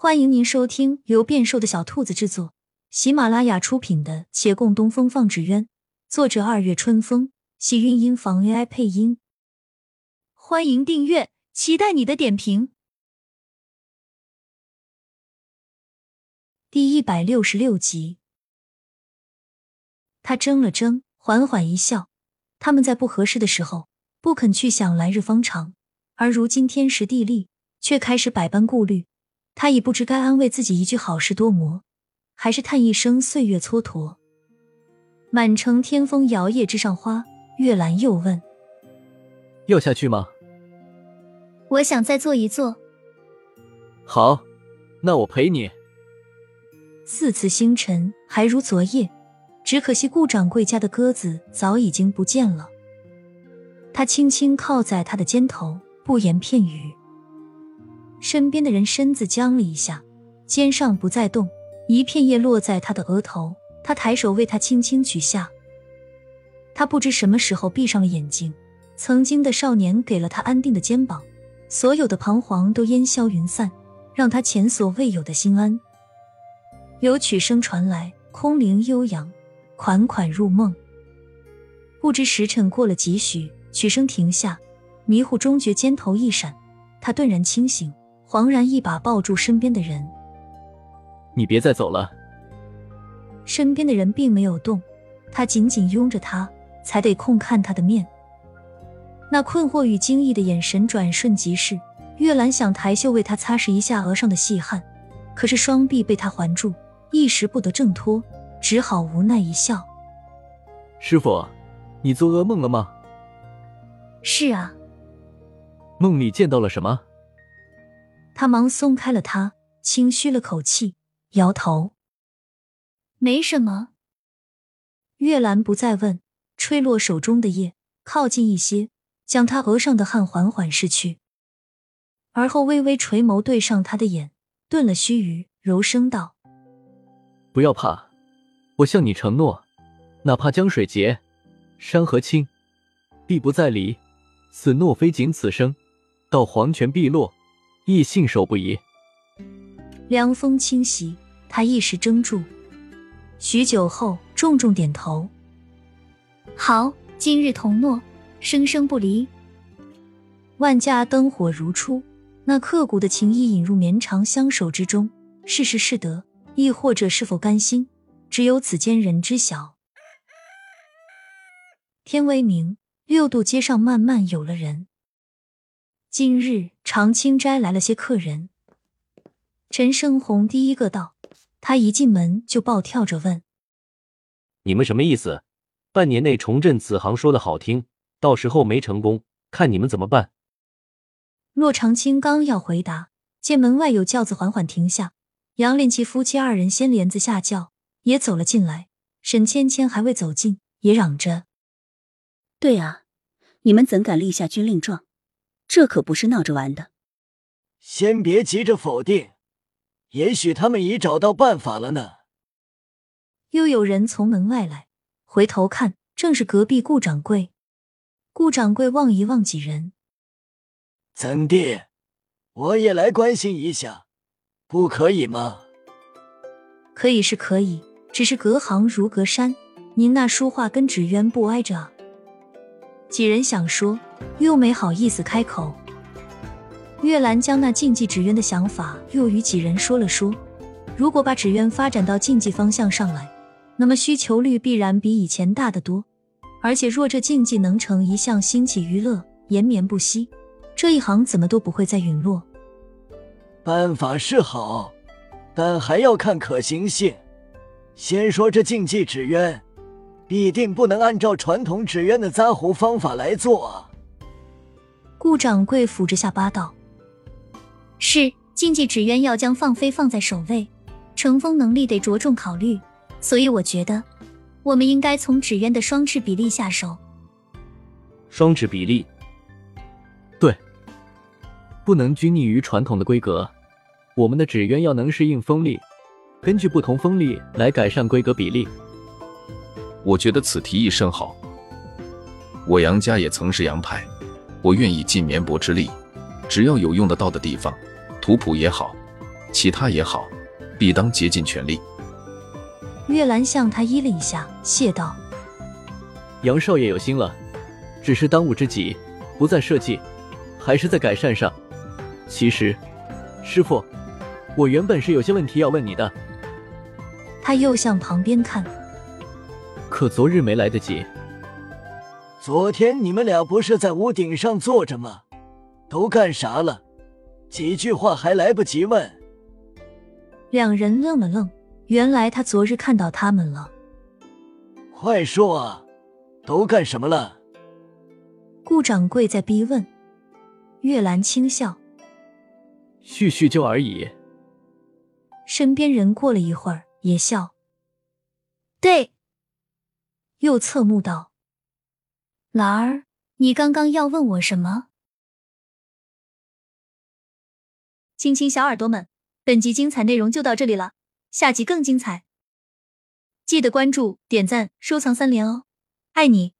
欢迎您收听由变瘦的小兔子制作、喜马拉雅出品的《且共东风放纸鸢》，作者二月春风，喜韵音房 AI 配音。欢迎订阅，期待你的点评。第一百六十六集，他怔了怔，缓缓一笑。他们在不合适的时候不肯去想来日方长，而如今天时地利，却开始百般顾虑。他已不知该安慰自己一句好事多磨，还是叹一声岁月蹉跎。满城天风摇曳枝上花，月兰又问：“要下去吗？”我想再坐一坐。好，那我陪你。四次星辰还如昨夜，只可惜顾掌柜家的鸽子早已经不见了。他轻轻靠在他的肩头，不言片语。身边的人身子僵了一下，肩上不再动，一片叶落在他的额头。他抬手为他轻轻取下。他不知什么时候闭上了眼睛，曾经的少年给了他安定的肩膀，所有的彷徨都烟消云散，让他前所未有的心安。有曲声传来，空灵悠扬，款款入梦。不知时辰过了几许，曲声停下，迷糊中觉肩头一闪，他顿然清醒。惶然一把抱住身边的人，你别再走了。身边的人并没有动，他紧紧拥着他，才得空看他的面。那困惑与惊异的眼神转瞬即逝。月兰想抬袖为他擦拭一下额上的细汗，可是双臂被他环住，一时不得挣脱，只好无奈一笑。师傅，你做噩梦了吗？是啊。梦里见到了什么？他忙松开了他，轻吁了口气，摇头：“没什么。”月兰不再问，吹落手中的叶，靠近一些，将他额上的汗缓缓拭去，而后微微垂眸，对上他的眼，顿了须臾，柔声道：“不要怕，我向你承诺，哪怕江水竭，山河倾，必不再离。此诺非仅此生，到黄泉碧落。”亦信守不疑。凉风侵袭，他一时怔住，许久后重重点头：“好，今日同诺，生生不离。”万家灯火如初，那刻骨的情谊引入绵长相守之中，是失是得，亦或者是否甘心，只有此间人知晓。天微明，六渡街上慢慢有了人。今日长青斋来了些客人，陈胜红第一个到，他一进门就暴跳着问：“你们什么意思？半年内重振此行说的好听，到时候没成功，看你们怎么办？”骆长青刚要回答，见门外有轿子缓缓停下，杨连奇夫妻二人掀帘子下轿，也走了进来。沈芊芊还未走近，也嚷着：“对啊，你们怎敢立下军令状？”这可不是闹着玩的。先别急着否定，也许他们已找到办法了呢。又有人从门外来，回头看，正是隔壁顾掌柜。顾掌柜望一望几人，怎地？我也来关心一下，不可以吗？可以是可以，只是隔行如隔山，您那书画跟纸鸢不挨着啊。几人想说。又没好意思开口。月兰将那竞技纸鸢的想法又与几人说了说。如果把纸鸢发展到竞技方向上来，那么需求率必然比以前大得多。而且若这竞技能成一项兴起娱乐，延绵不息，这一行怎么都不会再陨落。办法是好，但还要看可行性。先说这竞技纸鸢，必定不能按照传统纸鸢的扎糊方法来做啊。顾掌柜抚着下巴道：“是禁忌纸鸢要将放飞放在首位，乘风能力得着重考虑。所以我觉得，我们应该从纸鸢的双翅比例下手。双翅比例，对，不能拘泥于传统的规格。我们的纸鸢要能适应风力，根据不同风力来改善规格比例。我觉得此提议甚好。我杨家也曾是杨派。”我愿意尽绵薄之力，只要有用得到的地方，图谱也好，其他也好，必当竭尽全力。月兰向他依了一下，谢道：“杨少爷有心了，只是当务之急不在设计，还是在改善上。其实，师傅，我原本是有些问题要问你的。”他又向旁边看，可昨日没来得及。昨天你们俩不是在屋顶上坐着吗？都干啥了？几句话还来不及问。两人愣了愣。原来他昨日看到他们了，快说啊，都干什么了？顾掌柜在逼问。月兰轻笑，叙叙旧而已。身边人过了一会儿也笑，对，又侧目道：“兰儿，你刚刚要问我什么？”亲亲小耳朵们，本集精彩内容就到这里了。下集更精彩，记得关注、点赞、收藏三连哦，爱你！